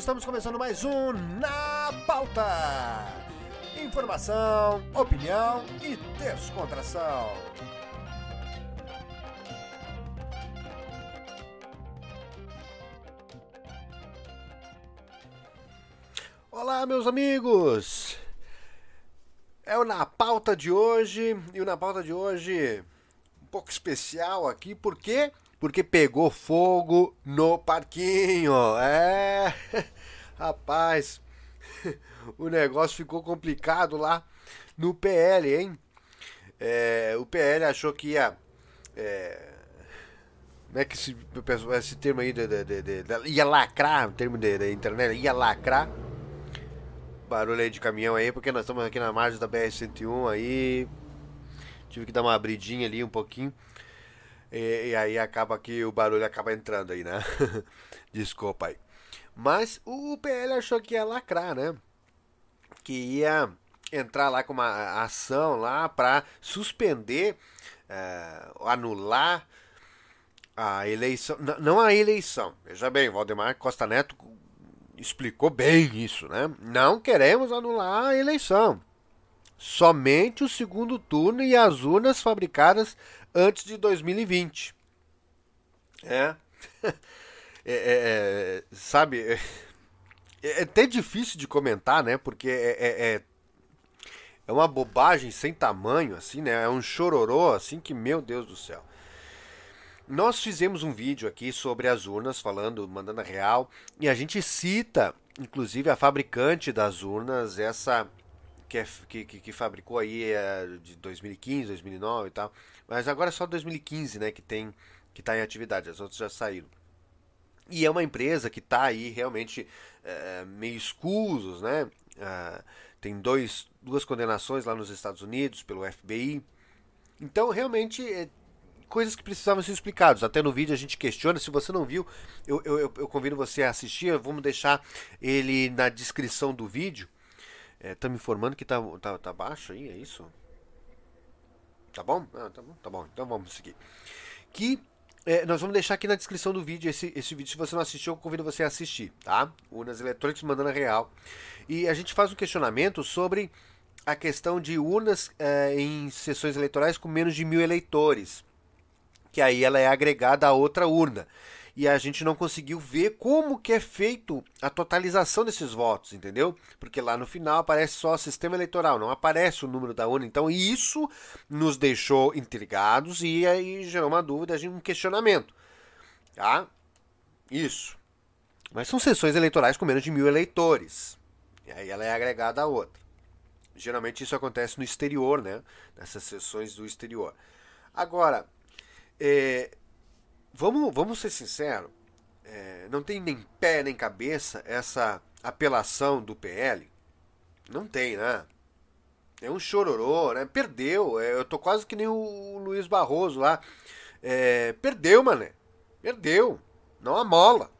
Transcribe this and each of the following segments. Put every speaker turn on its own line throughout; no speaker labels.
estamos começando mais um Na Pauta. Informação, opinião e descontração. Olá, meus amigos. É o Na Pauta de hoje e o Na Pauta de hoje um pouco especial aqui, por quê? Porque pegou fogo no parquinho. É, rapaz, o negócio ficou complicado lá no PL, hein? É, o PL achou que ia. É, como é que esse, esse termo aí de, de, de, ia lacrar, o termo da internet, ia lacrar. Barulho aí de caminhão aí, porque nós estamos aqui na margem da BR-101 aí. Tive que dar uma abridinha ali um pouquinho. E, e, aí acaba que o barulho acaba entrando aí, né? Desculpa aí. Mas o PL achou que ia lacrar, né? Que ia entrar lá com uma ação lá para suspender, uh, anular a eleição. Não a eleição. Veja bem, Valdemar Costa Neto explicou bem isso, né? Não queremos anular a eleição. Somente o segundo turno e as urnas fabricadas antes de 2020. É. é, é, é sabe, é, é, até difícil de comentar, né? Porque é, é, é, é uma bobagem sem tamanho, assim, né? É um chororô, assim, que, meu Deus do céu. Nós fizemos um vídeo aqui sobre as urnas, falando, mandando a real, e a gente cita, inclusive, a fabricante das urnas, essa que, é, que, que, fabricou aí é, de 2015, 2009 e tal. Mas agora é só 2015, né, que tem que está em atividade. As outras já saíram. E é uma empresa que está aí realmente é, meio escusos, né? É, tem dois, duas condenações lá nos Estados Unidos pelo FBI. Então, realmente, é, coisas que precisavam ser explicadas. Até no vídeo a gente questiona. Se você não viu, eu, eu, eu convido você a assistir. Vamos deixar ele na descrição do vídeo. É, tá me informando que tá, tá, tá baixo aí, é isso? Tá bom? Ah, tá bom, tá bom. Então vamos seguir. Que é, nós vamos deixar aqui na descrição do vídeo esse, esse vídeo. Se você não assistiu, eu convido você a assistir, tá? Urnas eletrônicas mandando a real. E a gente faz um questionamento sobre a questão de urnas é, em sessões eleitorais com menos de mil eleitores. Que aí ela é agregada a outra urna e a gente não conseguiu ver como que é feito a totalização desses votos, entendeu? Porque lá no final aparece só o sistema eleitoral, não aparece o número da urna. Então isso nos deixou intrigados e aí gerou uma dúvida, um questionamento, tá? Isso. Mas são sessões eleitorais com menos de mil eleitores. E aí ela é agregada a outra. Geralmente isso acontece no exterior, né? Nessas sessões do exterior. Agora, é, vamos, vamos ser sinceros, é, não tem nem pé nem cabeça essa apelação do PL. Não tem, né? É um chororô, né? Perdeu. É, eu tô quase que nem o Luiz Barroso lá. É, perdeu, mané. Perdeu. Não amola.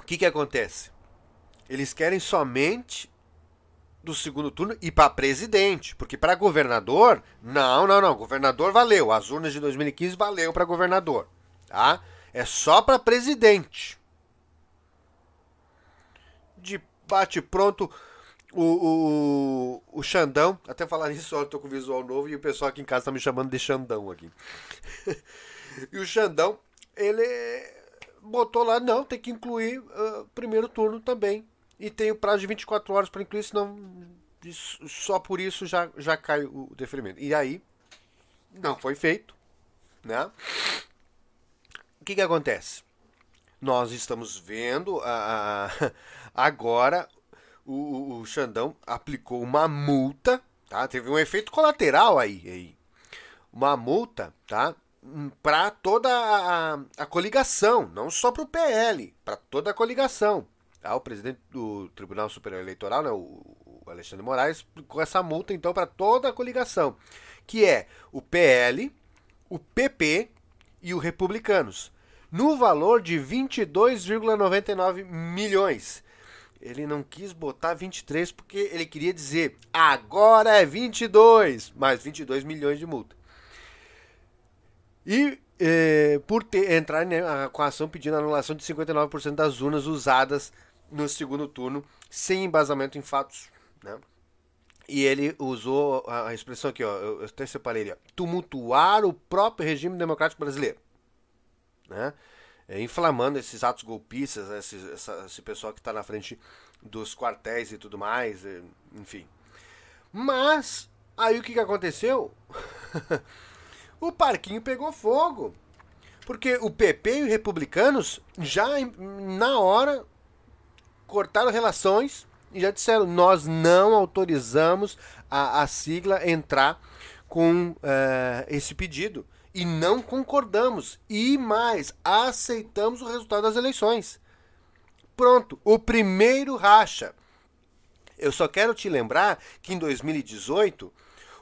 O que que acontece? Eles querem somente do segundo turno e para presidente, porque para governador, não, não, não, governador valeu, as urnas de 2015 valeu para governador, tá? É só para presidente. De bate pronto o, o, o Xandão, até falar nisso, eu tô com visual novo e o pessoal aqui em casa tá me chamando de Xandão aqui. e o Xandão, ele botou lá, não, tem que incluir uh, primeiro turno também e tem o prazo de 24 horas para incluir, senão só por isso já, já cai o deferimento. E aí, não foi feito. Né? O que, que acontece? Nós estamos vendo a, a agora o, o Xandão aplicou uma multa, tá? Teve um efeito colateral aí, aí. Uma multa, tá? Para toda a, a coligação, não só para o PL, para toda a coligação. Tá? O presidente do Tribunal Superior Eleitoral, né, o Alexandre Moraes, aplicou essa multa então para toda a coligação, que é o PL, o PP e o Republicanos, no valor de 22,99 milhões. Ele não quis botar 23 porque ele queria dizer agora é 22, mais 22 milhões de multa. E é, por ter, entrar né, com a ação pedindo anulação de 59% das urnas usadas no segundo turno, sem embasamento em fatos. Né? E ele usou a expressão aqui, ó, eu até separei ali, ó, tumultuar o próprio regime democrático brasileiro. Né? É, inflamando esses atos golpistas, esse, essa, esse pessoal que está na frente dos quartéis e tudo mais, enfim. Mas, aí o que, que aconteceu? o parquinho pegou fogo. Porque o PP e os republicanos já na hora cortaram relações e já disseram: nós não autorizamos a, a sigla entrar com uh, esse pedido. E não concordamos. E mais, aceitamos o resultado das eleições. Pronto, o primeiro racha. Eu só quero te lembrar que em 2018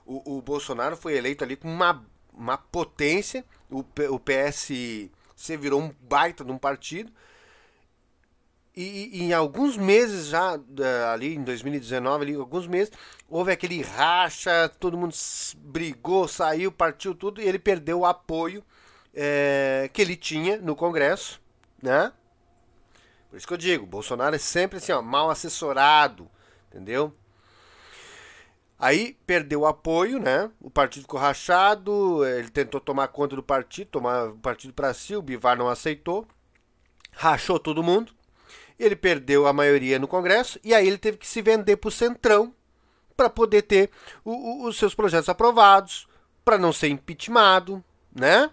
o, o Bolsonaro foi eleito ali com uma, uma potência. O, o PSC virou um baita de um partido e, e, em alguns meses já, ali em 2019, ali, alguns meses, houve aquele racha, todo mundo brigou, saiu, partiu tudo, e ele perdeu o apoio é, que ele tinha no Congresso, né? Por isso que eu digo, Bolsonaro é sempre assim, ó, mal assessorado, entendeu? Aí perdeu o apoio, né? O partido ficou rachado, ele tentou tomar conta do partido, tomar o partido para si, o Bivar não aceitou, rachou todo mundo ele perdeu a maioria no Congresso e aí ele teve que se vender para o Centrão para poder ter o, o, os seus projetos aprovados, para não ser impeachmentado, né?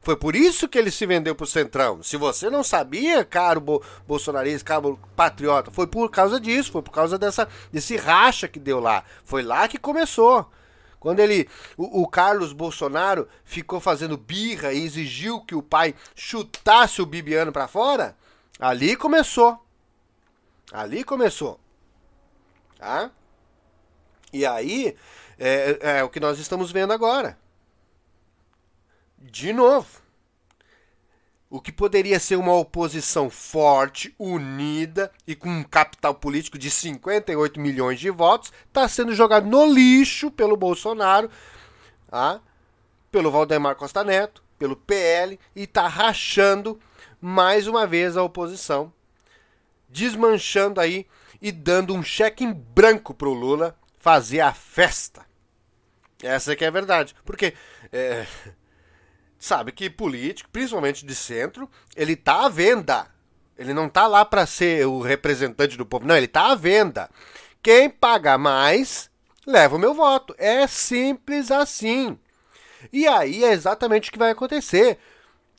Foi por isso que ele se vendeu para o Centrão. Se você não sabia, caro bo bolsonarista, caro patriota, foi por causa disso, foi por causa dessa, desse racha que deu lá. Foi lá que começou. Quando ele, o, o, Carlos Bolsonaro ficou fazendo birra e exigiu que o pai chutasse o Bibiano para fora, ali começou. Ali começou. Tá? E aí, é, é, é o que nós estamos vendo agora. De novo. O que poderia ser uma oposição forte, unida e com um capital político de 58 milhões de votos, está sendo jogado no lixo pelo Bolsonaro, tá? pelo Valdemar Costa Neto, pelo PL e está rachando mais uma vez a oposição desmanchando aí e dando um cheque em branco pro Lula fazer a festa. Essa que é a verdade. Porque é, sabe que político, principalmente de centro, ele tá à venda. Ele não tá lá para ser o representante do povo. Não, ele tá à venda. Quem paga mais leva o meu voto. É simples assim. E aí é exatamente o que vai acontecer.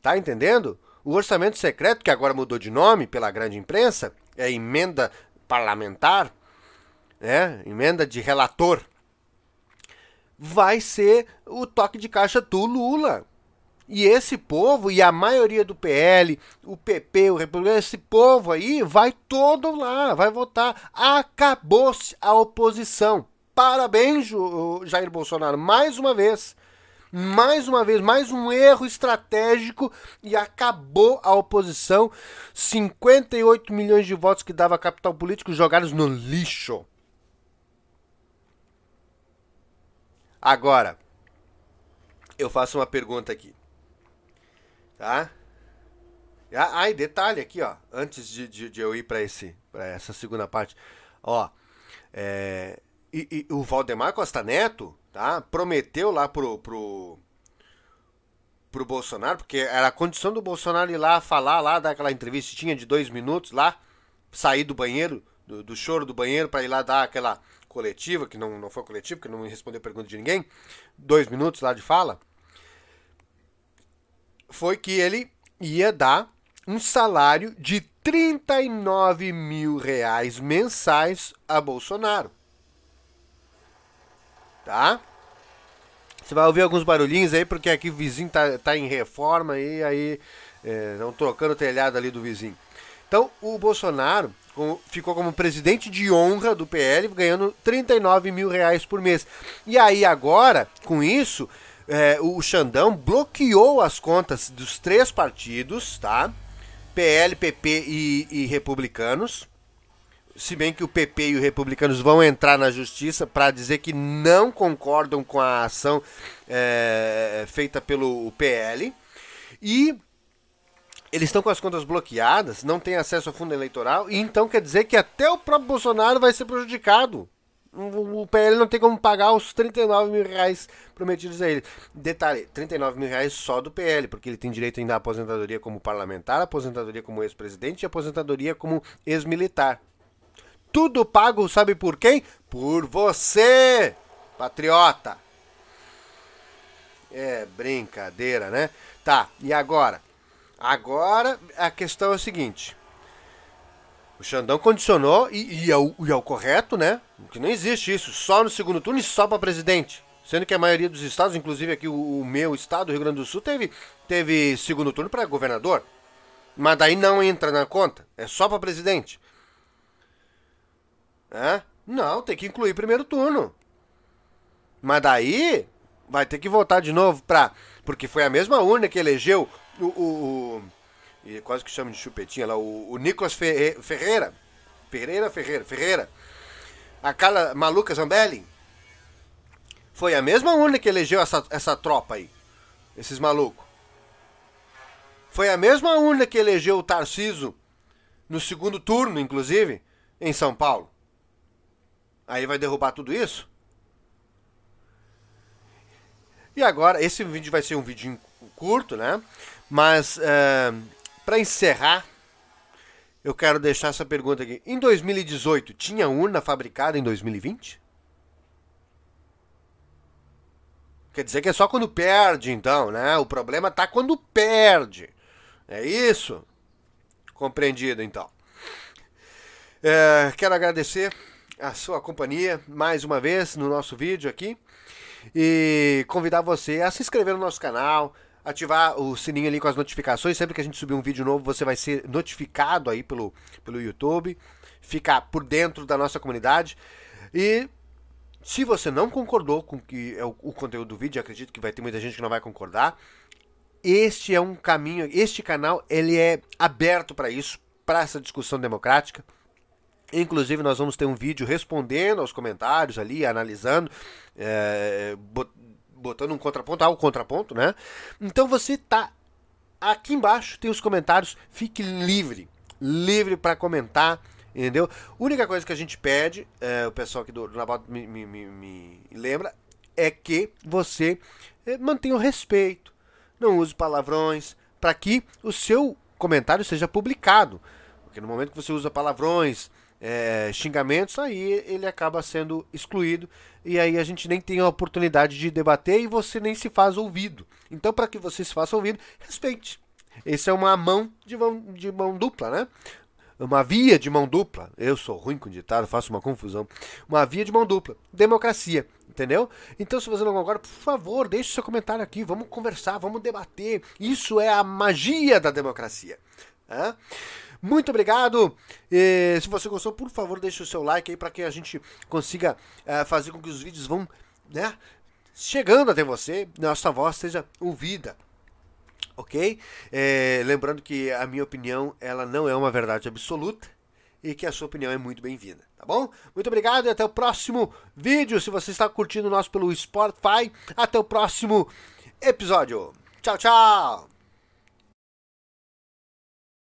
Tá entendendo? O orçamento secreto, que agora mudou de nome pela grande imprensa, é emenda parlamentar, né, emenda de relator, vai ser o toque de caixa do Lula. E esse povo, e a maioria do PL, o PP, o Republicano, esse povo aí vai todo lá, vai votar. Acabou-se a oposição. Parabéns, Jair Bolsonaro, mais uma vez mais uma vez, mais um erro estratégico e acabou a oposição. 58 milhões de votos que dava capital político jogados no lixo. Agora, eu faço uma pergunta aqui. Tá? Ah, e detalhe aqui, ó. Antes de, de, de eu ir para essa segunda parte. Ó, é, e, e, o Valdemar Costa Neto tá? Prometeu lá pro, pro, pro Bolsonaro, porque era a condição do Bolsonaro ir lá falar lá, daquela entrevista tinha de dois minutos lá, sair do banheiro, do, do choro do banheiro, para ir lá dar aquela coletiva, que não, não foi coletiva, que não respondeu pergunta de ninguém, dois minutos lá de fala, foi que ele ia dar um salário de 39 mil reais mensais a Bolsonaro tá? Você vai ouvir alguns barulhinhos aí, porque aqui o vizinho tá, tá em reforma e aí estão é, trocando o telhado ali do vizinho. Então, o Bolsonaro ficou como presidente de honra do PL, ganhando 39 mil reais por mês. E aí agora, com isso, é, o Xandão bloqueou as contas dos três partidos, tá? PL, PP e, e Republicanos se bem que o PP e os republicanos vão entrar na justiça para dizer que não concordam com a ação é, feita pelo PL. E eles estão com as contas bloqueadas, não tem acesso ao fundo eleitoral, e então quer dizer que até o próprio Bolsonaro vai ser prejudicado. O PL não tem como pagar os 39 mil reais prometidos a ele. Detalhe, 39 mil reais só do PL, porque ele tem direito ainda à aposentadoria como parlamentar, aposentadoria como ex-presidente e aposentadoria como ex-militar. Tudo pago, sabe por quem? Por você, patriota. É brincadeira, né? Tá, e agora? Agora a questão é o seguinte: o Xandão condicionou, e, e, é o, e é o correto, né? Que não existe isso, só no segundo turno e só para presidente. Sendo que a maioria dos estados, inclusive aqui o, o meu estado, o Rio Grande do Sul, teve, teve segundo turno para governador. Mas daí não entra na conta, é só para presidente. Não, tem que incluir primeiro turno. Mas daí vai ter que voltar de novo para. Porque foi a mesma urna que elegeu o, o, o quase que chama de chupetinha lá, o, o Nicolas Ferreira, Pereira Ferreira, Ferreira, a Carla Maluca Zambelli, foi a mesma urna que elegeu essa, essa tropa aí, esses malucos. Foi a mesma urna que elegeu o Tarciso no segundo turno, inclusive, em São Paulo. Aí vai derrubar tudo isso? E agora, esse vídeo vai ser um vídeo curto, né? Mas, uh, eh, para encerrar, eu quero deixar essa pergunta aqui. Em 2018, tinha urna fabricada em 2020? Quer dizer que é só quando perde, então, né? O problema tá quando perde. É isso? Compreendido, então. É, quero agradecer a sua companhia mais uma vez no nosso vídeo aqui e convidar você a se inscrever no nosso canal, ativar o sininho ali com as notificações. Sempre que a gente subir um vídeo novo, você vai ser notificado aí pelo, pelo YouTube. Ficar por dentro da nossa comunidade. E se você não concordou com que é o, o conteúdo do vídeo, acredito que vai ter muita gente que não vai concordar. Este é um caminho, este canal ele é aberto para isso, para essa discussão democrática. Inclusive, nós vamos ter um vídeo respondendo aos comentários ali, analisando, é, botando um contraponto ao contraponto, né? Então você tá aqui embaixo, tem os comentários, fique livre, livre para comentar, entendeu? Única coisa que a gente pede, é, o pessoal aqui do, do Naboto me, me, me, me, lembra, é que você é, mantenha o respeito, não use palavrões, para que o seu comentário seja publicado. Porque no momento que você usa palavrões, é, xingamentos, aí ele acaba sendo excluído e aí a gente nem tem a oportunidade de debater e você nem se faz ouvido. Então, para que você se faça ouvido, respeite. Esse é uma mão de mão, de mão dupla, né? Uma via de mão dupla. Eu sou ruim com ditado, faço uma confusão. Uma via de mão dupla. Democracia. Entendeu? Então, se você não concorda, por favor, deixe seu comentário aqui. Vamos conversar, vamos debater. Isso é a magia da democracia. É? Muito obrigado. E, se você gostou, por favor, deixe o seu like aí para que a gente consiga uh, fazer com que os vídeos vão, né, chegando até você, nossa voz seja ouvida. Ok? É, lembrando que a minha opinião ela não é uma verdade absoluta e que a sua opinião é muito bem-vinda, tá bom? Muito obrigado e até o próximo vídeo. Se você está curtindo o nosso pelo Spotify, até o próximo episódio. Tchau, tchau!